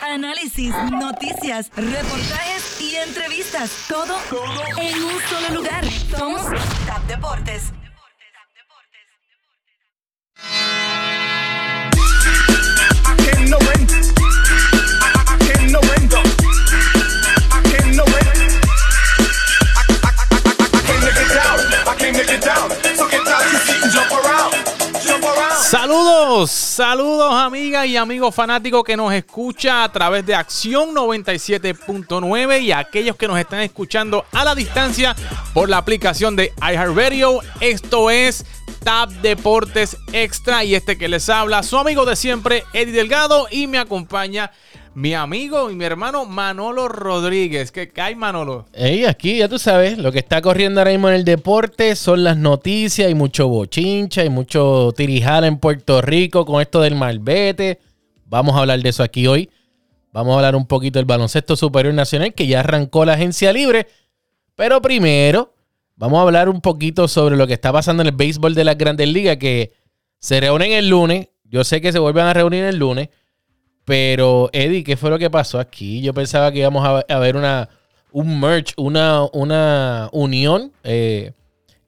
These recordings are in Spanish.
Análisis, noticias, reportajes y entrevistas. Todo, en un solo lugar. Somos Tap Deportes. Saludos, saludos amigas y amigos fanáticos que nos escucha a través de Acción 97.9 y aquellos que nos están escuchando a la distancia por la aplicación de iHeartRadio. Esto es Tab Deportes Extra y este que les habla su amigo de siempre Eddie Delgado y me acompaña mi amigo y mi hermano Manolo Rodríguez. ¿Qué, hay, Manolo? Ey, aquí ya tú sabes, lo que está corriendo ahora mismo en el deporte son las noticias, hay mucho bochincha, hay mucho tirijal en Puerto Rico con esto del malvete. Vamos a hablar de eso aquí hoy. Vamos a hablar un poquito del baloncesto superior nacional que ya arrancó la agencia libre. Pero primero, vamos a hablar un poquito sobre lo que está pasando en el béisbol de las grandes ligas que se reúnen el lunes. Yo sé que se vuelven a reunir el lunes. Pero, Eddie, ¿qué fue lo que pasó aquí? Yo pensaba que íbamos a, ver una, un merge, una, una unión eh,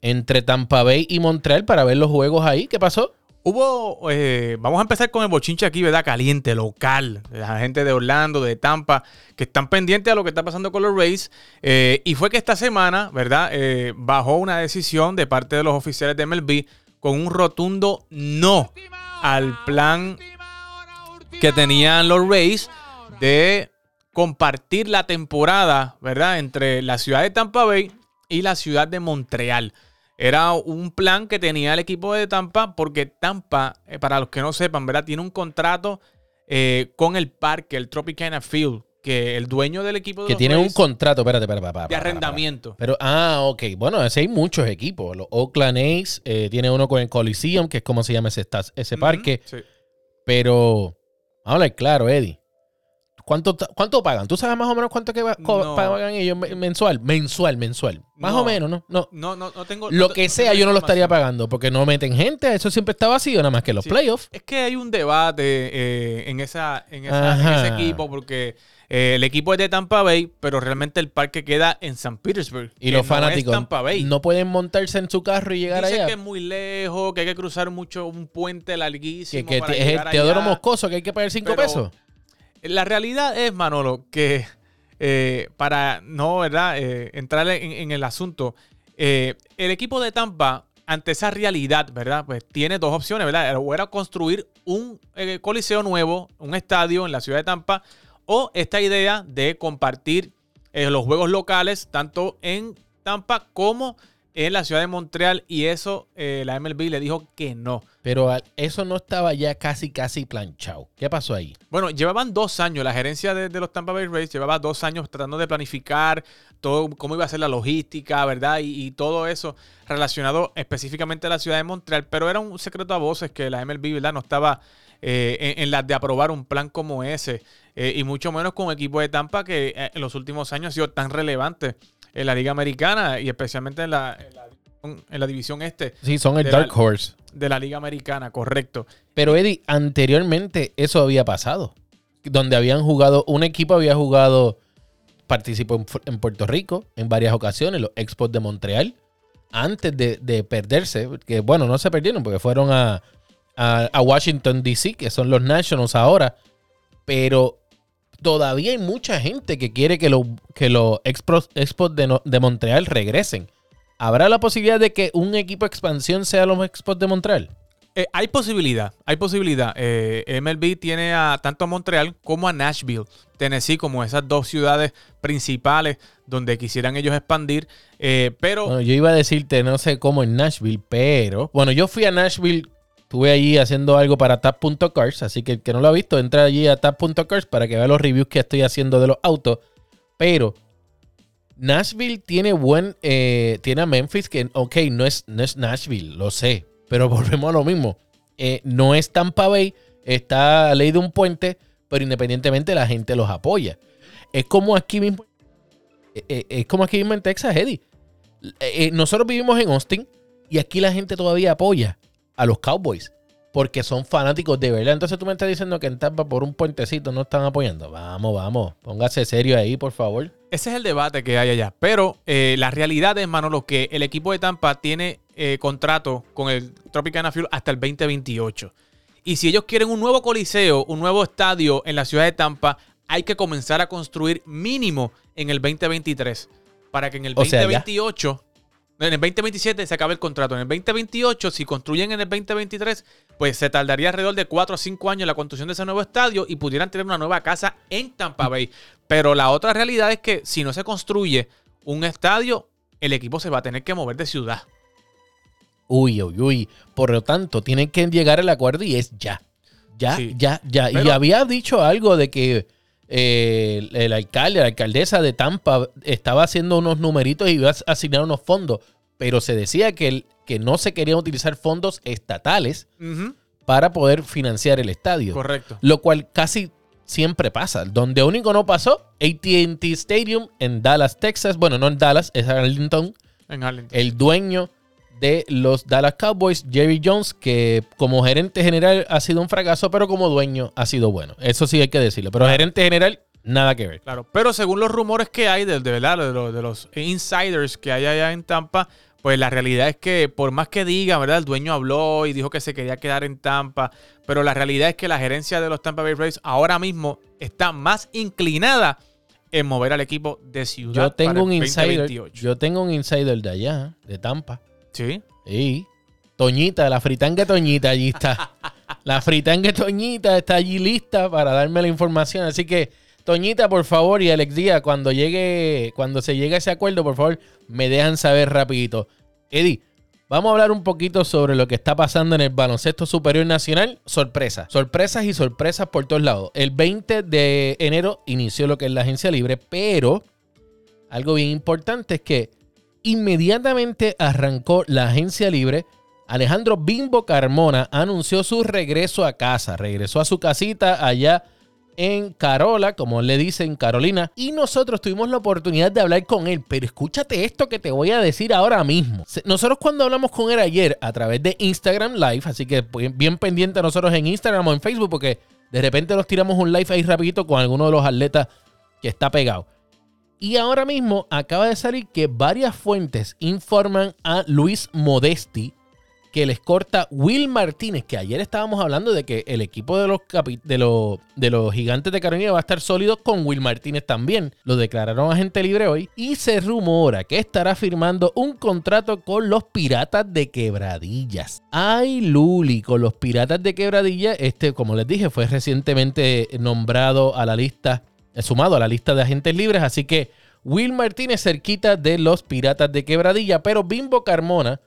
entre Tampa Bay y Montreal para ver los juegos ahí. ¿Qué pasó? Hubo, eh, vamos a empezar con el bochinche aquí, ¿verdad? Caliente, local. La gente de Orlando, de Tampa, que están pendientes a lo que está pasando con los Rays. Eh, y fue que esta semana, ¿verdad? bajó una decisión de parte de los oficiales de MLB con un rotundo no al plan que tenían los Rays de compartir la temporada, ¿verdad? Entre la ciudad de Tampa Bay y la ciudad de Montreal. Era un plan que tenía el equipo de Tampa porque Tampa, eh, para los que no sepan, ¿verdad? Tiene un contrato eh, con el parque, el Tropicana Field, que el dueño del equipo de Que tiene un contrato, espérate, espérate, espérate, de arrendamiento. Pero, ah, ok. Bueno, ese hay muchos equipos. Los Oakland A's eh, tiene uno con el Coliseum, que es como se llama ese, ese parque. Pero Habla claro, Eddie. ¿Cuánto, ¿Cuánto pagan? ¿Tú sabes más o menos cuánto que pagan ellos mensual? Mensual, mensual. Más o menos, ¿no? No, no, no, tengo. Lo que sea, yo no lo estaría pagando porque no meten gente. Eso siempre está vacío, nada más que los playoffs. Es que hay un debate eh, en, esa, en, ese equipo porque eh, el equipo es de Tampa Bay, pero realmente el parque queda en San Petersburg. Y los fanáticos no pueden montarse en su carro y llegar Dice allá. que es muy lejos, que hay que cruzar mucho un puente larguísimo. Que, es el Teodoro Moscoso, que hay que pagar cinco pesos. La realidad es, Manolo, que eh, para no ¿verdad? Eh, entrar en, el asunto, el equipo de Tampa ante esa realidad, ¿verdad? Pues tiene dos opciones, ¿verdad? O era construir un coliseo nuevo, un estadio en la ciudad de Tampa, o esta idea de compartir eh, los juegos locales tanto en Tampa como en la ciudad de Montreal y eso eh, la MLB le dijo que no. Pero eso no estaba ya casi, casi planchado. ¿Qué pasó ahí? Bueno, llevaban dos años, la gerencia de, los Tampa Bay Rays llevaba dos años tratando de planificar todo, cómo iba a ser la logística, ¿verdad? Y, todo eso relacionado específicamente a la ciudad de Montreal, pero era un secreto a voces que la MLB, ¿verdad? No estaba eh, en, las de aprobar un plan como ese. Eh, y mucho menos con un equipo de Tampa que eh, en los últimos años ha sido tan relevante en la Liga Americana y especialmente en la, en la, división este. Sí, son el Dark Horse. De la Liga Americana, correcto. Pero Eddie, anteriormente eso había pasado. Donde habían jugado, un equipo había jugado, participó en, Puerto Rico en varias ocasiones, los Expos de Montreal, antes de, perderse, que bueno, no se perdieron porque fueron a, a Washington, D.C., que son los Nationals ahora. Pero todavía hay mucha gente que quiere que, que los Expos, de, Montreal regresen. ¿Habrá la posibilidad de que un equipo de expansión sea los Expos de Montreal? Eh, hay posibilidad, hay posibilidad. Eh, MLB tiene a tanto a Montreal como a Nashville, Tennessee, como esas dos ciudades principales donde quisieran ellos expandir. Eh, pero. yo iba a decirte, no sé cómo en Nashville, pero. Bueno, yo fui a Nashville Estuve allí haciendo algo para tap.cars, así que el que no lo ha visto, entra allí a tap.cars para que vea los reviews que estoy haciendo de los autos. Pero Nashville tiene buen. Eh, tiene a Memphis que, ok, no es, no es Nashville, lo sé. Pero volvemos a lo mismo. Eh, no es Tampa Bay, está a ley de un puente, pero independientemente la gente los apoya. Es como aquí mismo. Eh, es como aquí mismo en Texas, Eddie. nosotros vivimos en Austin y aquí la gente todavía apoya a los Cowboys. porque son fanáticos de verdad. Entonces tú me estás diciendo que en Tampa por un puentecito no están apoyando. Vamos, vamos, póngase serio ahí, por favor. Ese es el debate que hay allá. Pero eh, la realidad es, Manolo, que el equipo de Tampa tiene eh, contrato con el Tropicana Fuel hasta el 2028. Y si ellos quieren un nuevo coliseo, un nuevo estadio en la ciudad de Tampa, hay que comenzar a construir mínimo en el 2023. Para que en el O sea, ya. 2028, en el 2027 se acabe el contrato. En el 2028, si construyen en el 2023, pues se tardaría alrededor de 4 o 5 años la construcción de ese nuevo estadio y pudieran tener una nueva casa en Tampa Bay. Pero la otra realidad es que si no se construye un estadio, el equipo se va a tener que mover de ciudad. Uy, uy, uy. Por lo tanto, tienen que llegar al acuerdo y es ya. Ya, Sí. ya, ya. y había dicho algo de que eh, el, alcalde, la alcaldesa de Tampa estaba haciendo unos numeritos y iba a asignar unos fondos. Pero se decía que, el- que no se querían utilizar fondos estatales para poder financiar el estadio. Correcto. Lo cual casi siempre pasa. Donde único no pasó, ATT Stadium en Dallas, Texas. Bueno, no en Dallas, es Arlington. En Arlington. El dueño de los Dallas Cowboys, Jerry Jones, que como gerente general ha sido un fracaso, pero como dueño ha sido bueno. Eso sí hay que decirlo. Pero gerente general, nada que ver. Claro, pero según los rumores que hay de, de verdad, de, los- de los insiders que hay allá en Tampa, pues la realidad es que por más que diga, ¿verdad? El dueño habló y dijo que se quería quedar en Tampa, pero la realidad es que la gerencia de los Tampa Bay Rays ahora mismo está más inclinada en mover al equipo de ciudad. Yo tengo para un insider. 2028. Yo tengo un insider de allá, de Tampa. Sí. Y Toñita, la fritanga Toñita allí está. La fritanga Toñita está allí lista para darme la información. Así que, Toñita, por favor, y Alex Díaz, cuando llegue, cuando se llegue a ese acuerdo, por favor, me dejan saber rapidito. Eddie, vamos a hablar un poquito sobre lo que está pasando en el baloncesto superior nacional. Sorpresas. Sorpresas y sorpresas por todos lados. El 20 de enero inició lo que es la agencia libre, pero algo bien importante es que inmediatamente arrancó la agencia libre. Alejandro Bimbo Carmona anunció su regreso a casa. Regresó a su casita allá en Carola, como le dicen Carolina. Y nosotros tuvimos la oportunidad de hablar con él. Pero escúchate esto que te voy a decir ahora mismo. Nosotros cuando hablamos con él ayer a través de Instagram Live, así que pues, bien pendiente a nosotros en Instagram o en Facebook, porque de repente nos tiramos un live ahí rapidito con alguno de los atletas que está pegado. Y ahora mismo acaba de salir que varias fuentes informan a Luis Modesti que les corta Will Martínez, que ayer estábamos hablando de que el equipo de los, de los, de los gigantes de Carolina va a estar sólido con Will Martínez también. Lo declararon agente libre hoy y se rumora que estará firmando un contrato con los Piratas de Quebradillas. Ay, Luli, con los Piratas de Quebradillas, este, como les dije, fue recientemente nombrado a la lista, sumado a la lista de agentes libres, así que Will Martínez cerquita de los Piratas de Quebradilla, pero Bimbo Carmona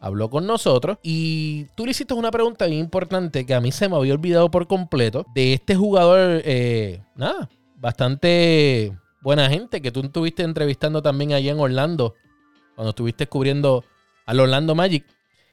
habló con nosotros y tú le hiciste una pregunta bien importante que a mí se me había olvidado por completo de este jugador, eh, nada, bastante buena gente que tú estuviste entrevistando también allá en Orlando, cuando estuviste cubriendo al Orlando Magic,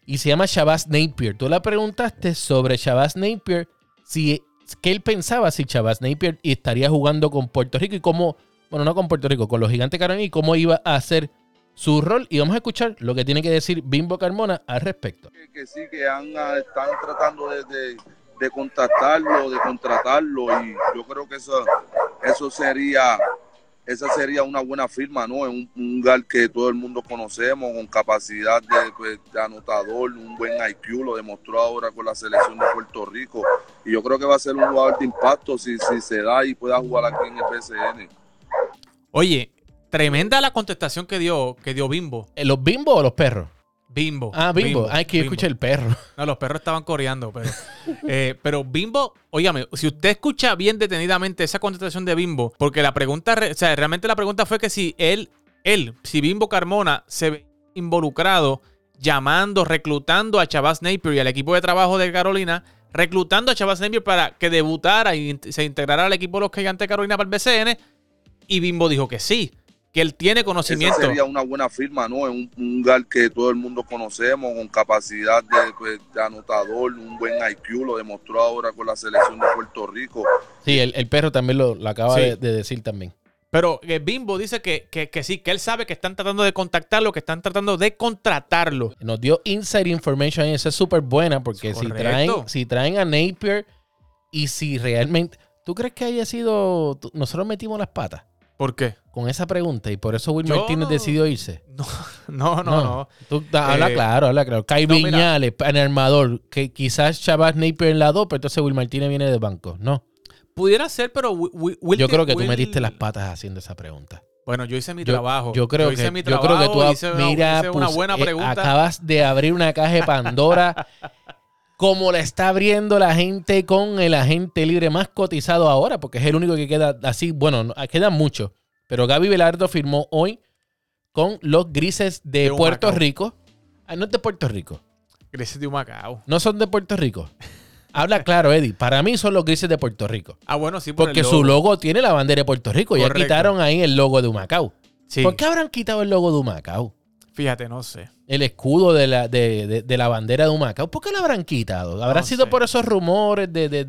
y se llama Shabazz Napier. Tú le preguntaste sobre Shabazz Napier, si, qué él pensaba si Shabazz Napier estaría jugando con Puerto Rico y cómo, bueno, no con Puerto Rico, con los gigantes Carolina y cómo iba a hacer su rol y vamos a escuchar lo que tiene que decir Bimbo Carmona al respecto. que, sí, que ah, están tratando de, de, de contactarlo, de contratarlo y yo creo que eso, eso sería, esa sería una buena firma, ¿no? En un, un lugar que todo el mundo conocemos, con capacidad de, pues, de anotador, un buen IQ, lo demostró ahora con la selección de Puerto Rico y yo creo que va a ser un jugador de impacto si, si se da y pueda jugar aquí en el BCN. Oye, tremenda la contestación que dio, que dio Bimbo. Eh, ¿Los Bimbo o los perros? Bimbo. Ah, Bimbo. Ah, es que yo Bimbo. escuché el perro. No, los perros estaban coreando, pero. eh, pero Bimbo, óigame, si usted escucha bien detenidamente esa contestación de Bimbo, porque la pregunta, re- o sea, realmente la pregunta fue que si él, él, si Bimbo Carmona se ve involucrado llamando, reclutando a Chavaz Napier y al equipo de trabajo de Carolina, reclutando a Chavaz Napier para que debutara y se integrara al equipo de los Gigantes de Carolina para el BCN, y Bimbo dijo que sí, que él tiene Esa conocimiento. sería una buena firma, ¿no? En un, un lugar que todo el mundo conocemos, con capacidad de, pues, de anotador, un buen IQ, lo demostró ahora con la selección de Puerto Rico. Sí, el, el perro también lo, lo acaba Sí. de, de decir también. Pero eh, Bimbo dice que, que- que sí, que él sabe que están tratando de contactarlo, que están tratando de contratarlo. Nos dio inside information y esa es súper buena porque si traen, si traen a Napier y si realmente... ¿Tú crees que haya sido... Nosotros metimos las patas ¿Por qué? con esa pregunta y por eso Will Yo Martínez decidió irse? No, no, no. no. Tú, da- habla Eh, claro, habla claro. Kai no. Viñales, en armador, que quizás Chavas Napier en la 2, pero entonces Will Martínez viene de banco. No. Pudiera ser, pero Wi- Wi- Will Yo creo que tú Will- metiste las patas haciendo esa pregunta. Bueno, yo hice mi Yo, trabajo. yo creo hice que mi yo creo que tú hice mira, hice una pues, buena eh, pregunta. acabas de abrir una caja de Pandora como la está abriendo la gente con el agente libre más cotizado ahora, porque es el único que queda así, bueno, no- quedan muchos, pero Gaby Velardo firmó hoy con los Grises de, De Puerto. Rico. Ah, no es de Puerto Rico. Grises de Humacao. No son de Puerto Rico. Habla claro, Eddie. Para mí son los grises de Puerto Rico. Ah, bueno, sí, por Porque el su logo tiene la bandera de Puerto Rico. Ya Correcto. quitaron ahí el logo de Humacao. Sí, ¿Por qué habrán quitado el logo de Humacao? Fíjate, no sé. El escudo de la, de, de- de la bandera de Humacao. ¿Por qué lo habrán quitado? ¿Habrá No sido sé. por esos rumores de, de,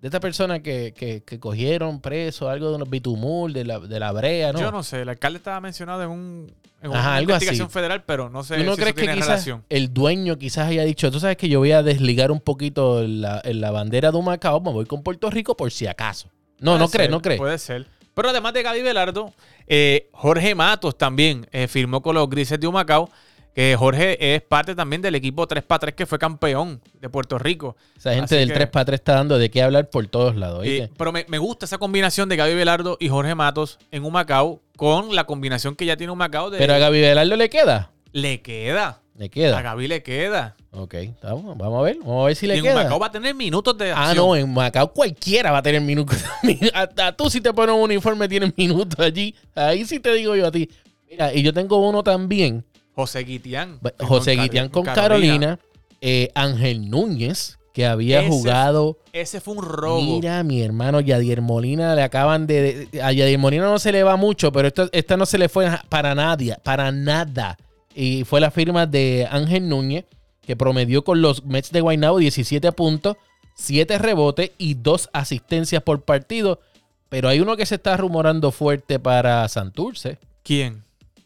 esta persona que, que- que cogieron preso, algo de unos bitumul, de la, de la brea, ¿no? Yo no sé, el alcalde estaba mencionado en, un, en Ajá, una algo investigación así. federal, pero no sé ¿Tú no si crees eso que tiene quizás relación. el dueño quizás haya dicho, tú sabes que yo voy a desligar un poquito la, la bandera de Humacao, me voy con Puerto Rico por si acaso? No, Puede no crees, no crees. Puede ser. Pero además de Gaby Velardo, eh, Jorge Matos también eh, firmó con los Grises de Humacao. Que Jorge es parte también del equipo 3x3 que fue campeón de Puerto Rico. Esa gente Así del que- 3x3 está dando de qué hablar por todos lados. Eh, pero me, me gusta esa combinación de Gaby Velardo y Jorge Matos en Humacao con la combinación que ya tiene Humacao de... Pero a Gaby Velardo le queda. Le queda. Le A queda. Gaby le queda. Ok, estamos, vamos a ver. Vamos a ver si Y le en queda. Humacao va a tener minutos de Ah, acción. no, en Macao cualquiera va a tener minutos. Hasta tú si te pones un uniforme tienes minutos allí. Ahí sí te digo yo a ti. Mira, y yo tengo uno también. José Guitián. José Con Guitián con Carolina. Carolina. eh, Ángel Núñez, que había Ese- jugado. Ese fue un robo. Mira, mi hermano Yadier Molina le acaban de. de- a Yadier Molina no se le va mucho, pero esto- esta no se le fue para nadie, para nada. Y fue la firma de Ángel Núñez, que promedió con los Mets de Guaynabo 17 puntos, 7 rebotes y 2 asistencias por partido. Pero hay uno que se está rumorando fuerte para Santurce. ¿Quién?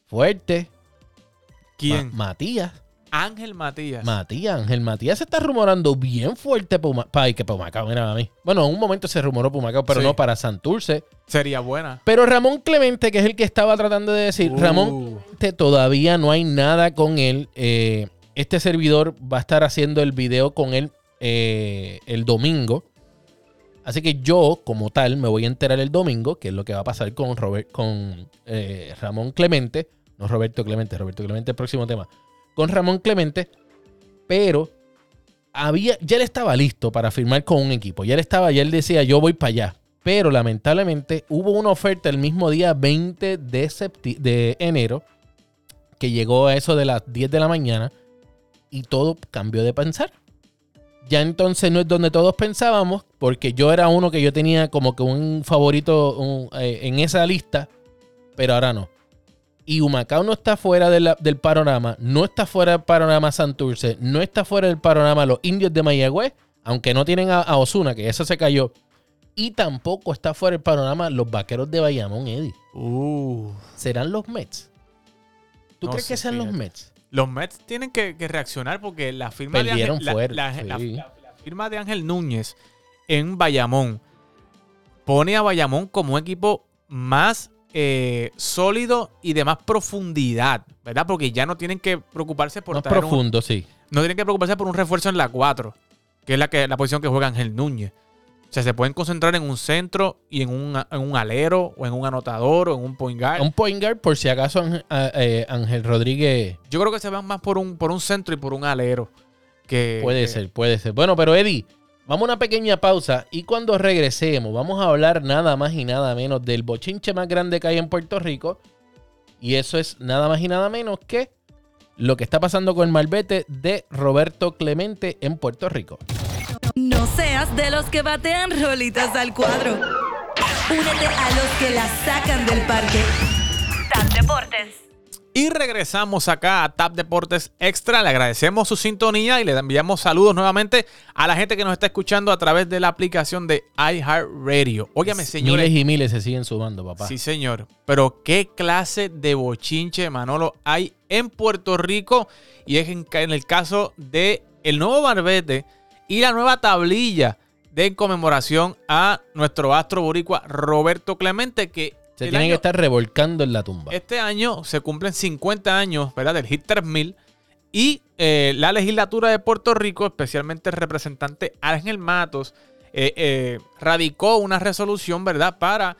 Fuerte. ¿Quién? Ma- Matías. Ángel Matías. Matías, Ángel Matías se está rumorando bien fuerte para que para Humacao, mira a mí. Bueno, en un momento se rumoró para Humacao, pero Sí. no para Santurce. Sería buena. Pero Ramón Clemente, que es el que estaba tratando de decir, Uh. Ramón Clemente todavía no hay nada con él. Eh, este servidor va a estar haciendo el video con él eh, el domingo. Así que yo, como tal, me voy a enterar el domingo, que es lo que va a pasar con, Robert, con eh, Ramón Clemente. No Roberto Clemente, Roberto Clemente, el próximo tema. Con Ramón Clemente. Pero había, ya él estaba listo para firmar con un equipo. Ya él estaba, ya él decía, yo voy para allá. Pero lamentablemente hubo una oferta el mismo día 20 de, de enero que llegó a eso de las 10 de la mañana y todo cambió de pensar. Ya entonces no es donde todos pensábamos, porque yo era uno que yo tenía como que un favorito eh, en esa lista, pero ahora no. Y Humacao no está fuera de la- del panorama, no está fuera del panorama Santurce, no está fuera del panorama los indios de Mayagüez, aunque no tienen a, a Osuna, que eso se cayó. Y tampoco está fuera del panorama los vaqueros de Bayamón, Eddie. Uh. ¿Serán los Mets? ¿Tú No crees sé, que sean los. Mets? Los Mets tienen que, que reaccionar porque la firma, de Ángel, la- fuerte, la, la- sí. la- la firma de Ángel Núñez en Bayamón pone a Bayamón como un equipo más eh, sólido y de más profundidad, ¿verdad? Porque ya no tienen que preocuparse por Más traer un- profundo, sí. no tienen que preocuparse por un refuerzo en la 4, que es la, que, la posición que juega Ángel Núñez. O sea, se pueden concentrar en un centro y en un, en un alero o en un anotador o en un point guard. Un point guard, por si acaso Ángel, ah, eh, Rodríguez Yo creo que se van más por un, por un centro y por un alero. Que, puede que- ser, puede ser. Bueno, pero Eddie, vamos a una pequeña pausa y cuando regresemos vamos a hablar nada más y nada menos del bochinche más grande que hay en Puerto Rico. Y eso es nada más y nada menos que lo que está pasando con el malvete de Roberto Clemente en Puerto Rico. No seas de los que batean rolitas al cuadro. Únete a los que la sacan del parque. TAP Deportes. Y regresamos acá a Tap Deportes Extra. Le agradecemos su sintonía y le enviamos saludos nuevamente a la gente que nos está escuchando a través de la aplicación de iHeartRadio. Óigame, señores. Miles y miles se siguen sumando, papá. Sí, señor. Pero qué clase de bochinche, Manolo, hay en Puerto Rico. Y es en, en el caso de el nuevo barbete y la nueva tablilla de conmemoración a nuestro astro boricua Roberto Clemente, que se el tienen año- que estar revolcando en la tumba. este año se cumplen 50 años ¿verdad? del Hit 3000 y eh, la legislatura de Puerto Rico, especialmente el representante Ángel Matos, eh, eh, radicó una resolución ¿verdad? para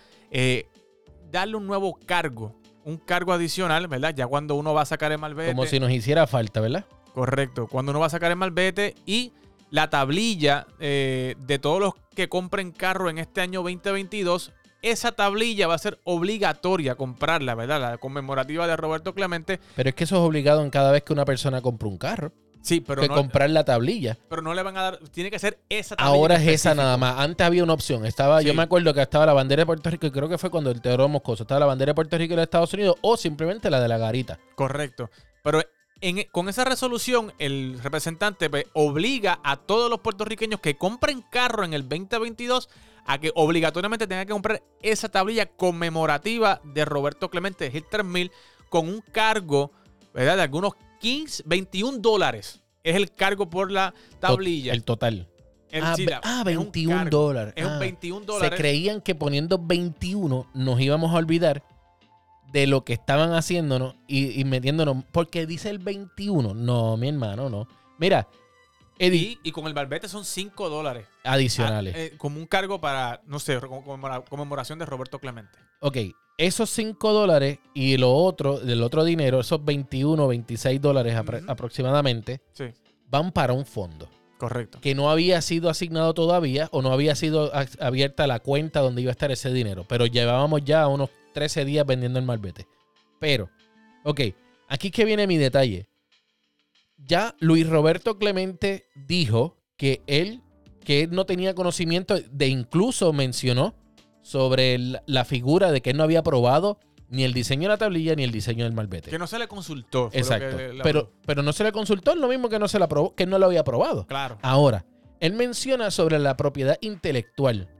darle un nuevo cargo, un cargo adicional, ¿verdad? Ya cuando uno va a sacar el malvete. Como si nos hiciera falta, ¿verdad? Correcto. Cuando uno va a sacar el malvete y la tablilla de todos los que compren carro en este año 2022, esa tablilla va a ser obligatoria comprarla, ¿verdad? La conmemorativa de Roberto Clemente. Pero es que eso es obligado en cada vez que una persona compra un carro. Sí, pero que no, comprar la tablilla. pero no le van a dar. Tiene que ser esa tablilla. Ahora es esa nada más. Antes había una opción. Estaba, Yo me acuerdo que estaba la bandera de Puerto Rico, y creo que fue cuando el Teodoro Moscoso. Estaba la bandera de Puerto Rico y de Estados Unidos, o simplemente la de la garita. Correcto. Pero en- con esa resolución, el representante pues, obliga a todos los puertorriqueños que compren carro en el 2022 a que obligatoriamente tengan que comprar esa tablilla conmemorativa de Roberto Clemente Hit 3000 con un cargo ¿verdad? de algunos 15, 21 dólares. Es el cargo por la tablilla. El total. El- ah, sí, ve- la- ah, es un 21 cargo. dólares. Es un Ah, 21 Se dólares. creían que poniendo 21 nos íbamos a olvidar de lo que estaban haciéndonos y, y metiéndonos. Porque dice el 21. No, mi hermano, no. Mira, Eddie, y, y con el barbete son 5 dólares. adicionales. Ah, eh, como un cargo para, no sé, conmemora- conmemoración de Roberto Clemente. Ok, esos 5 dólares y lo otro, del otro dinero, esos 21 o 26 dólares aproximadamente, Sí, van para un fondo correcto. que no había sido asignado todavía o no había sido abierta la cuenta donde iba a estar ese dinero. Pero llevábamos ya unos 13 días vendiendo el malvete. Pero, ok, aquí es que viene mi detalle. Ya Luis Roberto Clemente dijo que él, que él no tenía conocimiento de incluso mencionó sobre el- la figura de que él no había aprobado ni el diseño de la tablilla ni el diseño del malvete. Que no se le consultó. Exacto. le- Pero, pero no se le consultó, es lo mismo que no se la aprobó, que no lo había aprobado. Claro. Ahora, él menciona sobre la propiedad intelectual.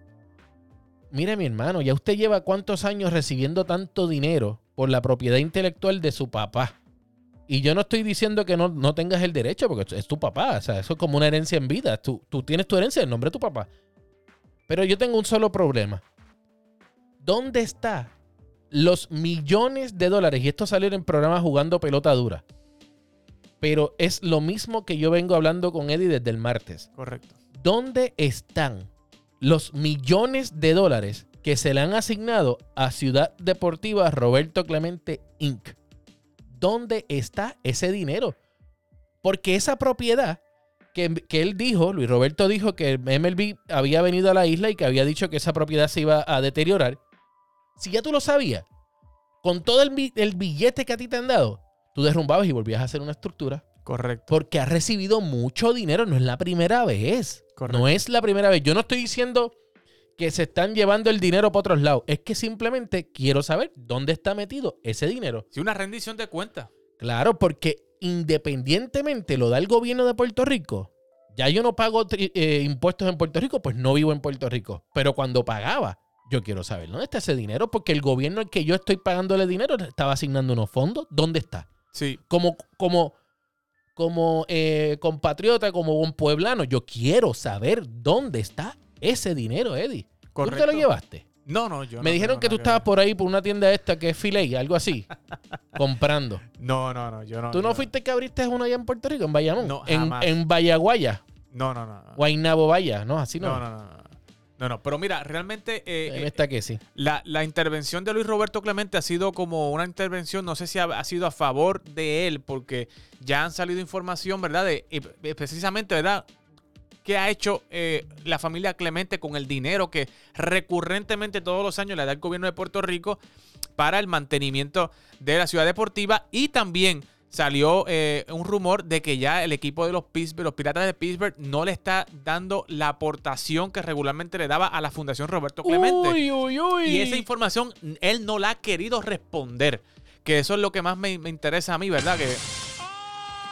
Mire, mi hermano, ya usted lleva cuántos años recibiendo tanto dinero por la propiedad intelectual de su papá. Y yo no estoy diciendo que no, no tengas el derecho, porque es tu papá. O sea, eso es como una herencia en vida. Tú, tú tienes tu herencia en nombre de tu papá. Pero yo tengo un solo problema. ¿Dónde está los millones de dólares? Y esto salió en programa jugando pelota dura. Pero es lo mismo que yo vengo hablando con Eddie desde el martes. Correcto. ¿Dónde están los millones de dólares que se le han asignado a Ciudad Deportiva Roberto Clemente Inc.? ¿Dónde está ese dinero? Porque esa propiedad que, que él dijo, Luis Roberto dijo que MLB había venido a la isla y que había dicho que esa propiedad se iba a deteriorar. Si ya tú lo sabías, con todo el, el billete que a ti te han dado, tú derrumbabas y volvías a hacer una estructura Correcto. porque ha recibido mucho dinero. No es la primera vez. Correcto. No es la primera vez. Yo no estoy diciendo que se están llevando el dinero para otros lados. Es que simplemente quiero saber dónde está metido ese dinero. Sí, una rendición de cuentas. Claro, porque independientemente lo da el gobierno de Puerto Rico. Ya yo no pago eh, impuestos en Puerto Rico, pues no vivo en Puerto Rico. Pero cuando pagaba, yo quiero saber dónde está ese dinero, porque el gobierno al que yo estoy pagándole dinero estaba asignando unos fondos. ¿Dónde está? Sí. como, como, como eh, compatriota, como buen pueblano, yo quiero saber dónde está ese dinero, Eddie. ¿Tú Correcto. te lo llevaste? No, no, yo Me no dijeron que tú estabas ver. por ahí por una tienda esta que es Filet, algo así, comprando. No, no, no, yo no. ¿Tú no fuiste que abriste una allá en Puerto Rico, en Bayamón? No, en, jamás. en Vallaguaya, No, no, no. Guaynabo Vaya, ¿no? Así no. No, no, no, no. No, pero mira, realmente eh, En eh, esta que sí. la, la intervención de Luis Roberto Clemente ha sido como una intervención, no sé si ha, ha sido a favor de él, porque ya han salido información, ¿verdad? De, eh, precisamente, ¿verdad? ¿Qué ha hecho eh, la familia Clemente con el dinero que recurrentemente todos los años le da el gobierno de Puerto Rico para el mantenimiento de la ciudad deportiva? Y también salió eh, un rumor de que ya el equipo de los, Pittsburgh, los Piratas de Pittsburgh no le está dando la aportación que regularmente le daba a la Fundación Roberto Clemente. Uy, uy, uy. Y esa información él no la ha querido responder. que eso es lo que más me, me interesa a mí, ¿verdad? Que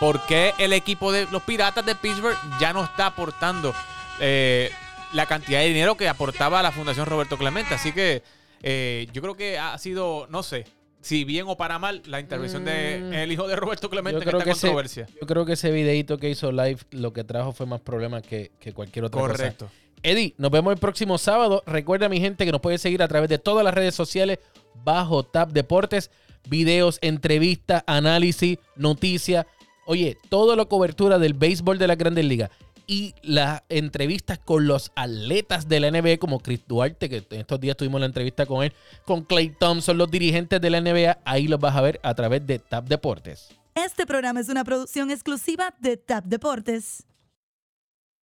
por qué el equipo de los Piratas de Pittsburgh ya no está aportando eh, la cantidad de dinero que aportaba la Fundación Roberto Clemente. Así que eh, yo creo que ha sido, no sé, si bien o para mal, la intervención del de hijo de Roberto Clemente Mm. yo en esta que controversia. Ese, yo creo que ese videito que hizo live lo que trajo fue más problemas que, que cualquier otra cosa. Correcto. Eddie, nos vemos el próximo sábado. Recuerda, mi gente, que nos puede seguir a través de todas las redes sociales bajo Tap Deportes. Videos, entrevistas, análisis, noticias. Oye, toda la cobertura del béisbol de la Grandes Ligas y las entrevistas con los atletas de la NBA, como Chris Duarte, que en estos días tuvimos la entrevista con él, con Clay Thompson, los dirigentes de la NBA. Ahí los vas a ver a través de Tap Deportes. Este programa es una producción exclusiva de Tap Deportes.